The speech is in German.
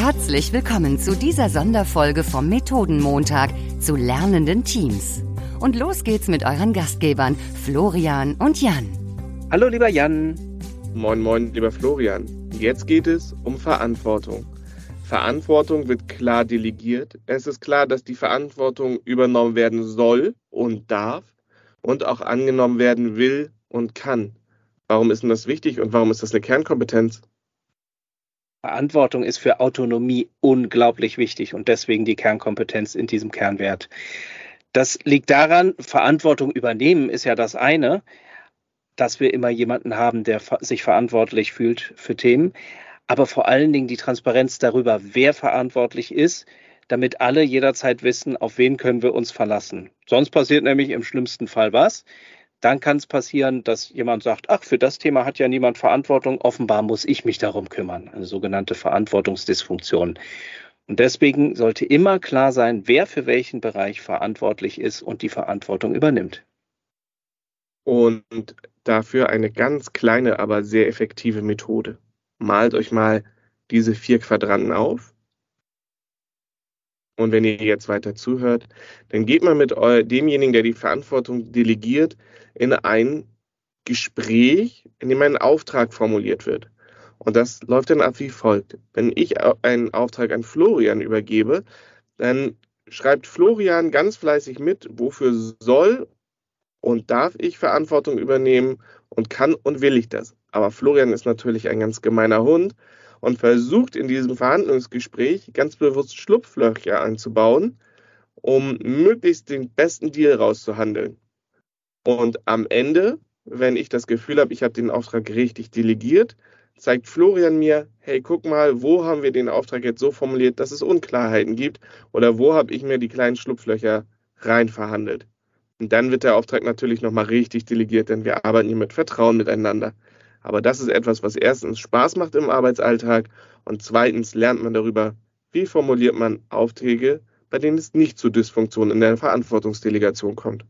Herzlich willkommen zu dieser Sonderfolge vom Methodenmontag zu lernenden Teams. Und los geht's mit euren Gastgebern Florian und Jan. Hallo lieber Jan. Moin, moin, lieber Florian. Jetzt geht es um Verantwortung. Verantwortung wird klar delegiert. Es ist klar, dass die Verantwortung übernommen werden soll und darf und auch angenommen werden will und kann. Warum ist denn das wichtig und warum ist das eine Kernkompetenz? Verantwortung ist für Autonomie unglaublich wichtig und deswegen die Kernkompetenz in diesem Kernwert. Das liegt daran, Verantwortung übernehmen ist ja das eine, dass wir immer jemanden haben, der sich verantwortlich fühlt für Themen, aber vor allen Dingen die Transparenz darüber, wer verantwortlich ist, damit alle jederzeit wissen, auf wen können wir uns verlassen. Sonst passiert nämlich im schlimmsten Fall was dann kann es passieren, dass jemand sagt, ach, für das Thema hat ja niemand Verantwortung, offenbar muss ich mich darum kümmern, eine sogenannte Verantwortungsdysfunktion. Und deswegen sollte immer klar sein, wer für welchen Bereich verantwortlich ist und die Verantwortung übernimmt. Und dafür eine ganz kleine, aber sehr effektive Methode. Malt euch mal diese vier Quadranten auf und wenn ihr jetzt weiter zuhört, dann geht man mit demjenigen, der die Verantwortung delegiert, in ein Gespräch, in dem ein Auftrag formuliert wird. Und das läuft dann ab wie folgt. Wenn ich einen Auftrag an Florian übergebe, dann schreibt Florian ganz fleißig mit, wofür soll und darf ich Verantwortung übernehmen und kann und will ich das. Aber Florian ist natürlich ein ganz gemeiner Hund und versucht in diesem Verhandlungsgespräch ganz bewusst Schlupflöcher einzubauen, um möglichst den besten Deal rauszuhandeln. Und am Ende, wenn ich das Gefühl habe, ich habe den Auftrag richtig delegiert, zeigt Florian mir, hey, guck mal, wo haben wir den Auftrag jetzt so formuliert, dass es Unklarheiten gibt oder wo habe ich mir die kleinen Schlupflöcher rein verhandelt. Und dann wird der Auftrag natürlich nochmal richtig delegiert, denn wir arbeiten hier mit Vertrauen miteinander. Aber das ist etwas, was erstens Spaß macht im Arbeitsalltag und zweitens lernt man darüber, wie formuliert man Aufträge, bei denen es nicht zu Dysfunktionen in der Verantwortungsdelegation kommt.